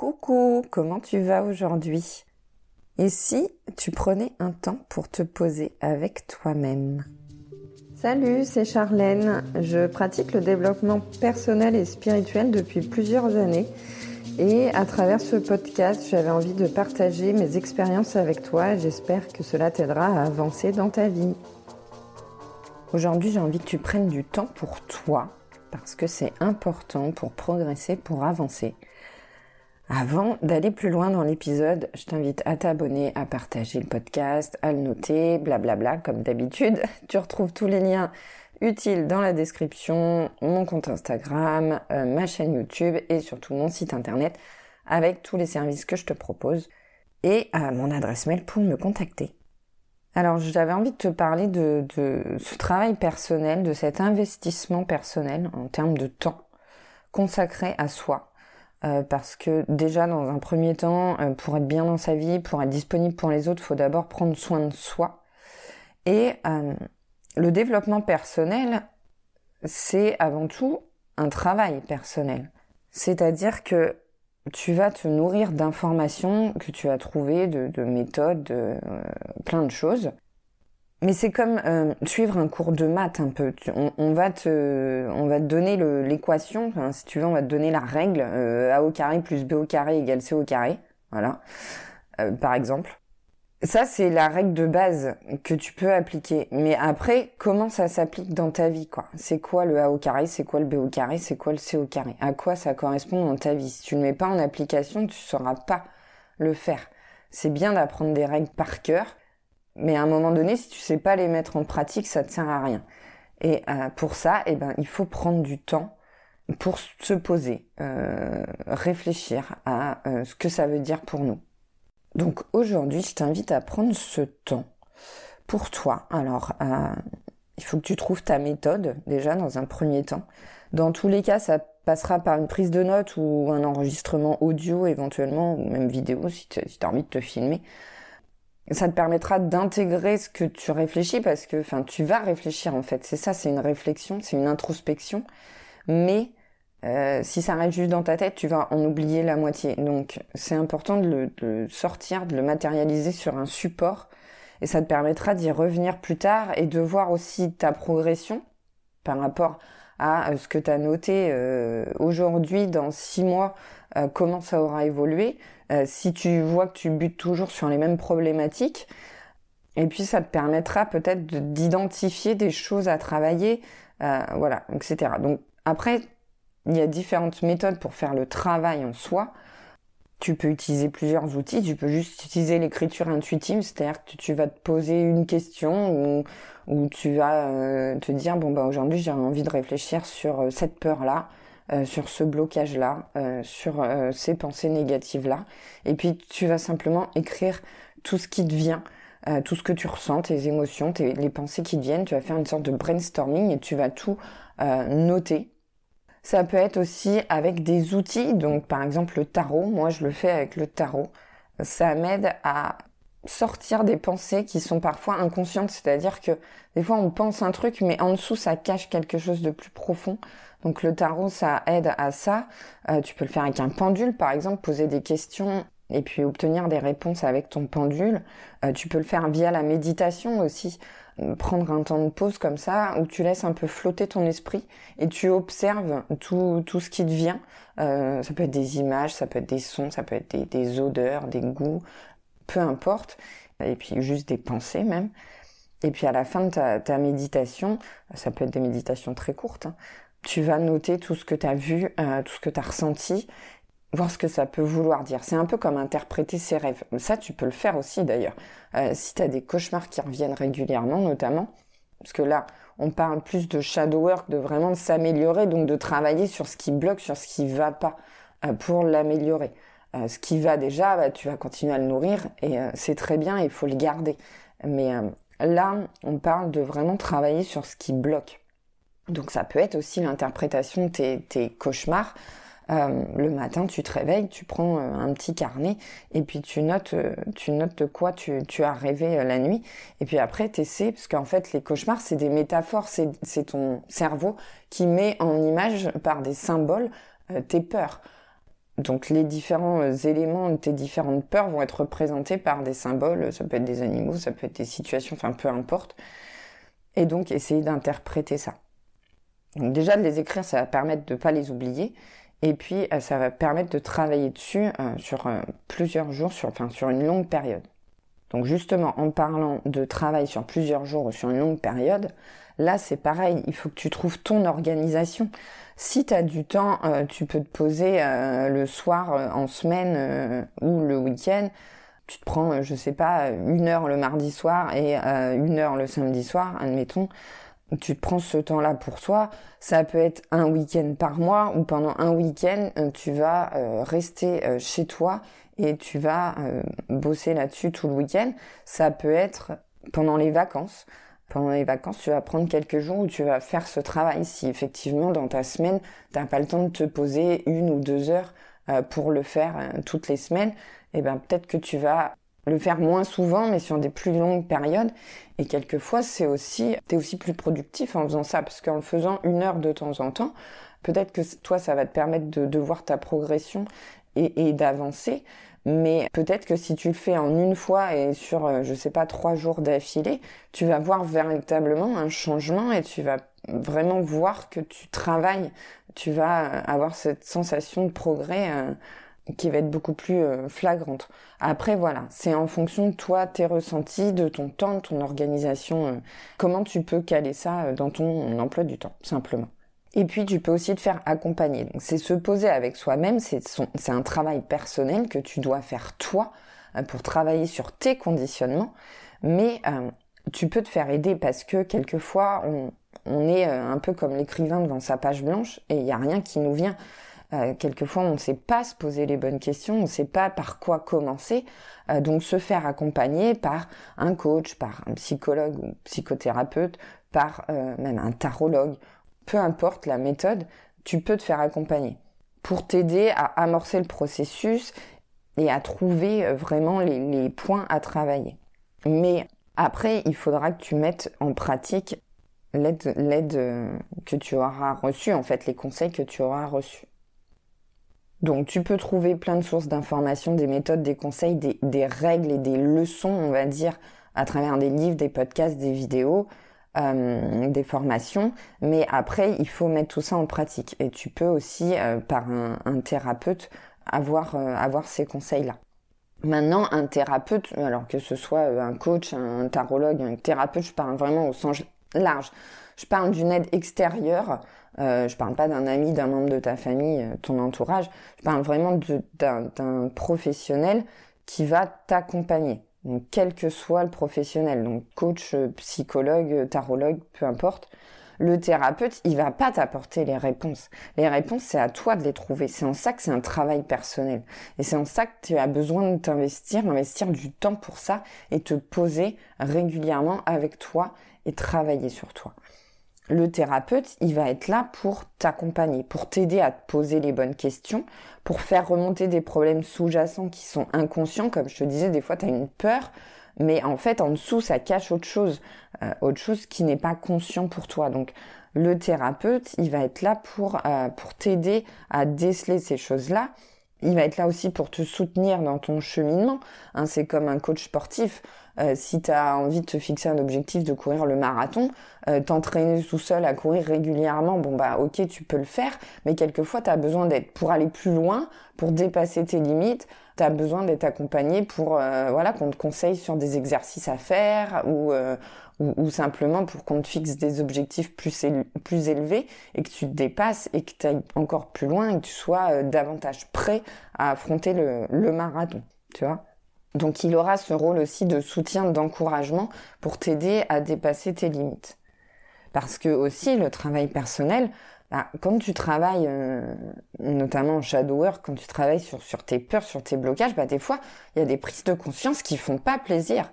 Coucou, comment tu vas aujourd'hui? Et si tu prenais un temps pour te poser avec toi-même? Salut, c'est Charlène. Je pratique le développement personnel et spirituel depuis plusieurs années. Et à travers ce podcast, j'avais envie de partager mes expériences avec toi. J'espère que cela t'aidera à avancer dans ta vie. Aujourd'hui, j'ai envie que tu prennes du temps pour toi parce que c'est important pour progresser, pour avancer. Avant d'aller plus loin dans l'épisode, je t'invite à t'abonner, à partager le podcast, à le noter, blablabla, comme d'habitude. Tu retrouves tous les liens utiles dans la description, mon compte Instagram, euh, ma chaîne YouTube et surtout mon site internet avec tous les services que je te propose et à mon adresse mail pour me contacter. Alors j'avais envie de te parler de ce travail personnel, de cet investissement personnel en termes de temps consacré à soi euh, parce que déjà dans un premier temps, euh, pour être bien dans sa vie, pour être disponible pour les autres, faut d'abord prendre soin de soi. Et euh, le développement personnel, c'est avant tout un travail personnel. C'est-à-dire que tu vas te nourrir d'informations que tu as trouvées, de, de méthodes, de plein de choses. Mais c'est comme euh, suivre un cours de maths un peu. On, va te, on va te donner l'équation, si tu veux, on va te donner la règle euh, a au carré plus b au carré égale c au carré, voilà, euh, par exemple. Ça c'est la règle de base que tu peux appliquer. Mais après, comment ça s'applique dans ta vie, quoi? C'est quoi le a au carré C'est quoi le b au carré C'est quoi le c au carré? À quoi ça correspond dans ta vie? Si tu ne mets pas en application, tu sauras pas le faire. C'est bien d'apprendre des règles par cœur mais à un moment donné, si tu sais pas les mettre en pratique, ça te sert à rien. Et euh, pour ça, eh ben, il faut prendre du temps pour se poser, euh, réfléchir à euh, ce que ça veut dire pour nous. Donc aujourd'hui, je t'invite à prendre ce temps pour toi. Alors, il faut que tu trouves ta méthode déjà dans un premier temps. Dans tous les cas, ça passera par une prise de notes ou un enregistrement audio éventuellement, ou même vidéo si tu as envie de te filmer ça te permettra d'intégrer ce que tu réfléchis parce que, enfin, tu vas réfléchir en fait. C'est ça, c'est une réflexion, c'est une introspection. Mais euh, si ça reste juste dans ta tête, tu vas en oublier la moitié. Donc, c'est important de le, sortir, de le matérialiser sur un support, et ça te permettra d'y revenir plus tard et de voir aussi ta progression par rapport à euh, ce que tu as noté euh, aujourd'hui, dans six mois, comment ça aura évolué euh, si tu vois que tu butes toujours sur les mêmes problématiques, et puis ça te permettra peut-être d'identifier des choses à travailler, euh, voilà, etc. Donc après, il y a différentes méthodes pour faire le travail en soi. Tu peux utiliser plusieurs outils, tu peux juste utiliser l'écriture intuitive, c'est-à-dire que tu vas te poser une question ou, tu vas euh, te dire bon bah aujourd'hui j'ai envie de réfléchir sur cette peur là, euh, sur ce blocage-là, euh, sur euh, ces pensées négatives-là. Et puis tu vas simplement écrire tout ce qui te vient, tout ce que tu ressens, tes émotions, les pensées qui te viennent. Tu vas faire une sorte de brainstorming et tu vas tout noter. Ça peut être aussi avec des outils, donc par exemple le tarot. Moi, je le fais avec le tarot. Ça m'aide à sortir des pensées qui sont parfois inconscientes, c'est-à-dire que des fois on pense un truc, mais en dessous ça cache quelque chose de plus profond. Donc le tarot, ça aide à ça. Euh, tu peux le faire avec un pendule, par exemple, poser des questions et puis obtenir des réponses avec ton pendule. Euh, tu peux le faire via la méditation aussi. Prendre un temps de pause comme ça, où tu laisses un peu flotter ton esprit et tu observes tout, tout ce qui te vient. Euh, ça peut être des images, ça peut être des sons, ça peut être des, des odeurs, des goûts, peu importe. Et puis juste des pensées même. Et puis à la fin de ta, ta méditation, ça peut être des méditations très courtes, hein, tu vas noter tout ce que tu as vu, euh, tout ce que tu as ressenti, voir ce que ça peut vouloir dire. C'est un peu comme interpréter ses rêves. Ça, tu peux le faire aussi d'ailleurs. Euh, si tu as des cauchemars qui reviennent régulièrement, notamment, parce que là, on parle plus de shadow work, de vraiment s'améliorer, donc de travailler sur ce qui bloque, sur ce qui va pas, euh, pour l'améliorer. ce qui va déjà, bah, tu vas continuer à le nourrir et c'est très bien, il faut le garder. Mais là, on parle de vraiment travailler sur ce qui bloque. Donc ça peut être aussi l'interprétation de tes, cauchemars. Euh, le matin, tu te réveilles, tu prends euh, un petit carnet et puis tu notes, euh, tu notes de quoi tu, as rêvé la nuit. Et puis après, tu essaies, parce qu'en fait, les cauchemars, c'est des métaphores, c'est ton cerveau qui met en image par des symboles tes peurs. Donc les différents éléments tes différentes peurs vont être représentés par des symboles, ça peut être des animaux, ça peut être des situations, enfin peu importe. Et donc essayer d'interpréter ça. Donc déjà de les écrire, ça va permettre de ne pas les oublier. Et puis euh, ça va permettre de travailler dessus euh, sur plusieurs jours, sur, enfin sur une longue période. Donc justement, en parlant de travail sur plusieurs jours ou sur une longue période, là c'est pareil, il faut que tu trouves ton organisation. Si tu as du temps, euh, tu peux te poser euh, le soir euh, en semaine ou le week-end. Tu te prends, je sais pas, une heure le mardi soir et une heure le samedi soir, admettons. Tu prends ce temps-là pour toi. Ça peut être un week-end par mois ou pendant un week-end, tu vas rester chez toi et tu vas bosser là-dessus tout le week-end. Ça peut être pendant les vacances pendant les vacances, tu vas prendre quelques jours où tu vas faire ce travail. Si effectivement dans ta semaine, tu n'as pas le temps de te poser une ou deux heures euh, pour le faire euh, toutes les semaines, eh ben peut-être que tu vas le faire moins souvent, mais sur des plus longues périodes. Et quelquefois, c'est aussi, t'es aussi plus productif en faisant ça, parce qu'en le faisant une heure de temps en temps, peut-être que toi, ça va te permettre de, voir ta progression et, et d'avancer. Mais peut-être que si tu le fais en une fois et sur, euh, je sais pas, trois jours d'affilée, tu vas voir véritablement un changement et tu vas vraiment voir que tu travailles. Tu vas euh, avoir cette sensation de progrès euh, qui va être beaucoup plus flagrante. Après, voilà, c'est en fonction de toi, tes ressentis, de ton temps, de ton organisation, comment tu peux caler ça dans ton emploi du temps, simplement. Et puis tu peux aussi te faire accompagner. C'est se poser avec soi-même, c'est un travail personnel que tu dois faire toi euh, pour travailler sur tes conditionnements, mais euh, tu peux te faire aider parce que quelquefois on, on est euh, un peu comme l'écrivain devant sa page blanche et il n'y a rien qui nous vient. Quelquefois on ne sait pas se poser les bonnes questions, on ne sait pas par quoi commencer, donc se faire accompagner par un coach, par un psychologue ou psychothérapeute, par même un tarologue peu importe la méthode, tu peux te faire accompagner pour t'aider à amorcer le processus et à trouver euh, vraiment les, points à travailler. Mais après, il faudra que tu mettes en pratique l'aide euh, que tu auras reçue, en fait, les conseils que tu auras reçus. Donc tu peux trouver plein de sources d'informations, des méthodes, des conseils, des, des, règles et des leçons, on va dire, à travers des livres, des podcasts, des vidéos. Euh, des formations, mais après il faut mettre tout ça en pratique. Et tu peux aussi, euh, par un, thérapeute, avoir euh, avoir ces conseils-là. Maintenant, un thérapeute, alors que ce soit un coach, un tarologue, un thérapeute, je parle vraiment au sens large. Je parle d'une aide extérieure. Euh, je parle pas d'un ami, d'un membre de ta famille, ton entourage. Je parle vraiment d'un professionnel qui va t'accompagner. Donc, quel que soit le professionnel, donc coach, euh, psychologue, euh, tarologue, peu importe, le thérapeute, il va pas t'apporter les réponses. Les réponses, c'est à toi de les trouver. C'est en ça que c'est un travail personnel. Et c'est en ça que tu as besoin de t'investir, investir du temps pour ça et te poser régulièrement avec toi et travailler sur toi le thérapeute, il va être là pour t'accompagner, pour t'aider à te poser les bonnes questions, pour faire remonter des problèmes sous-jacents qui sont inconscients. Comme je te disais, des fois, tu as une peur, mais en fait, en dessous, ça cache autre chose, euh, autre chose qui n'est pas conscient pour toi. Donc, le thérapeute, il va être là pour, euh, pour t'aider à déceler ces choses-là. Il va être là aussi pour te soutenir dans ton cheminement. Hein, c'est comme un coach sportif. Euh, si tu as envie de te fixer un objectif de courir le marathon, euh, t'entraîner tout seul à courir régulièrement, bon bah ok tu peux le faire, mais quelquefois tu as besoin d'être pour aller plus loin, pour dépasser tes limites, tu as besoin d'être accompagné pour euh, voilà qu'on te conseille sur des exercices à faire ou ou, simplement pour qu'on te fixe des objectifs plus, plus élevés et que tu te dépasses et que tu ailles encore plus loin et que tu sois davantage prêt à affronter le, le marathon, tu vois. Donc il aura ce rôle aussi de soutien, d'encouragement pour t'aider à dépasser tes limites. Parce que aussi le travail personnel, bah, quand tu travailles, euh, notamment en shadow work, quand tu travailles sur, sur tes peurs, sur tes blocages, bah, des fois, il y a des prises de conscience qui font pas plaisir.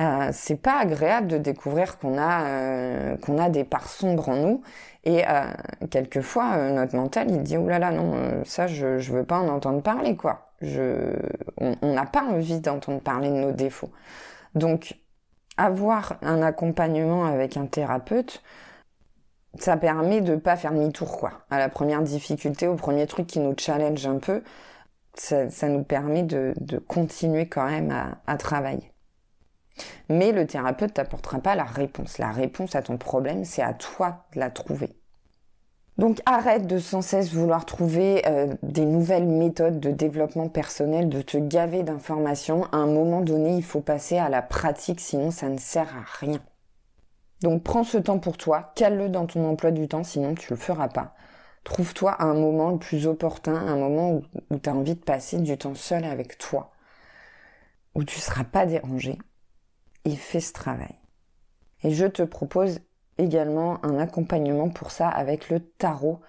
Euh, c'est pas agréable de découvrir qu'on a euh, qu'on a des parts sombres en nous et euh, quelquefois euh, notre mental il dit oh là là non ça je je veux pas en entendre parler quoi je, on n'a pas envie d'entendre parler de nos défauts. Donc, avoir un accompagnement avec un thérapeute, ça permet de pas faire demi-tour, quoi. À la première difficulté, au premier truc qui nous challenge un peu, Ça, nous permet de, continuer quand même à, travailler. Mais le thérapeute t'apportera pas la réponse. La réponse à ton problème, c'est à toi de la trouver. Donc arrête de sans cesse vouloir trouver euh, des nouvelles méthodes de développement personnel, de te gaver d'informations. À un moment donné, il faut passer à la pratique, sinon ça ne sert à rien. Donc prends ce temps pour toi, cale-le dans ton emploi du temps, sinon tu le feras pas. Trouve-toi un moment le plus opportun, un moment où, où tu as envie de passer du temps seul avec toi, où tu seras pas dérangé, et fais ce travail. Et je te propose également un accompagnement pour ça avec le tarot.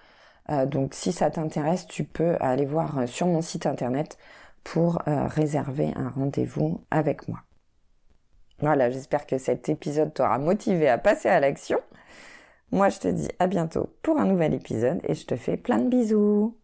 Euh, donc si ça t'intéresse, tu peux aller voir euh, sur mon site internet pour euh, réserver un rendez-vous avec moi. Voilà, j'espère que cet épisode t'aura motivé à passer à l'action. Moi, je te dis à bientôt pour un nouvel épisode et je te fais plein de bisous.